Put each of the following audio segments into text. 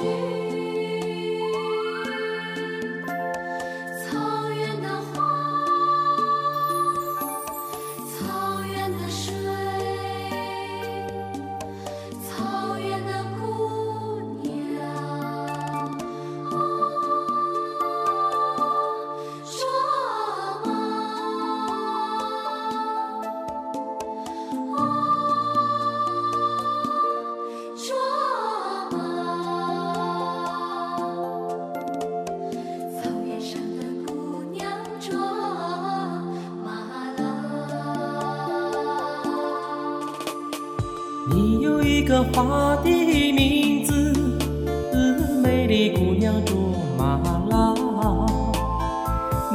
草你有一个花的名字，美丽姑娘卓玛拉。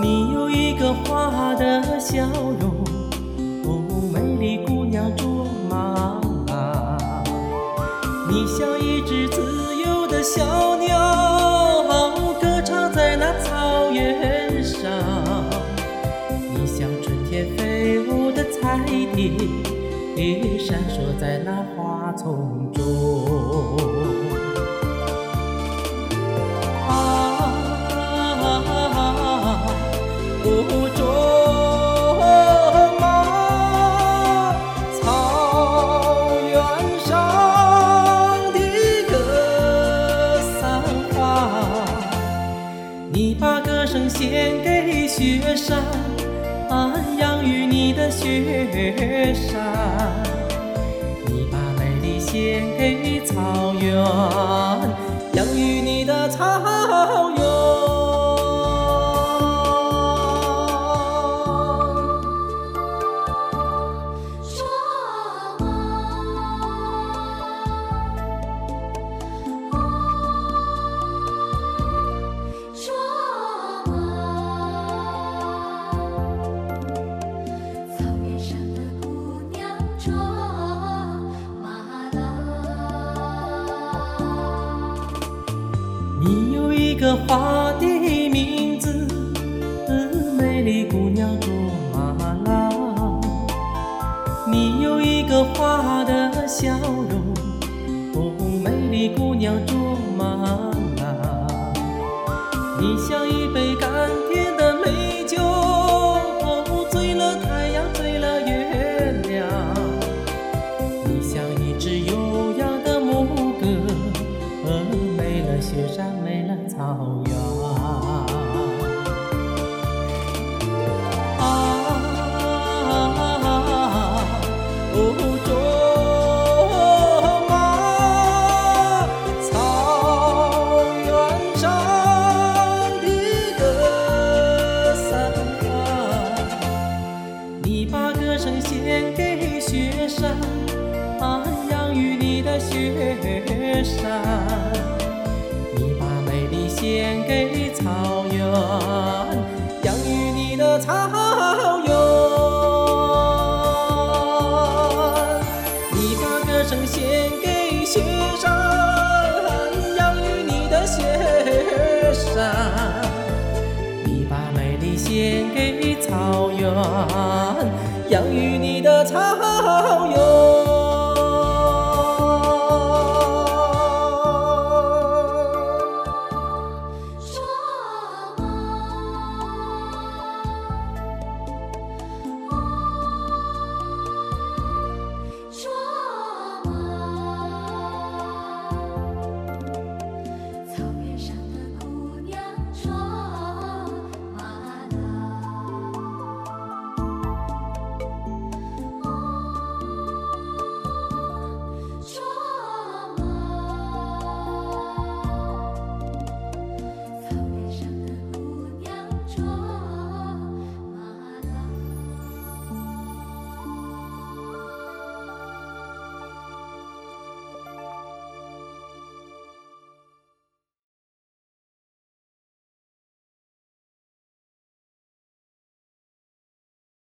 你有一个花的笑容，美丽姑娘卓玛拉。你像一只自由的小鸟，歌唱在那草原上。你像春天飞舞的彩蝶，闪烁在那花丛中。啊，哦，卓玛，草原上的格桑花。你把歌声献给雪山，养育你的雪山。你把美丽献给草原，养育你的草原。个花的名字，美丽姑娘卓玛拉。你有一个花的笑容，哦，美丽姑娘卓玛拉。你像一草原。啊，哦，卓玛，草原上的格桑花。你把歌声献给雪山，养育你的雪山。献给草原，养育你的草原。你把歌声献给雪山，养育你的雪山。你把美丽献给草原，养育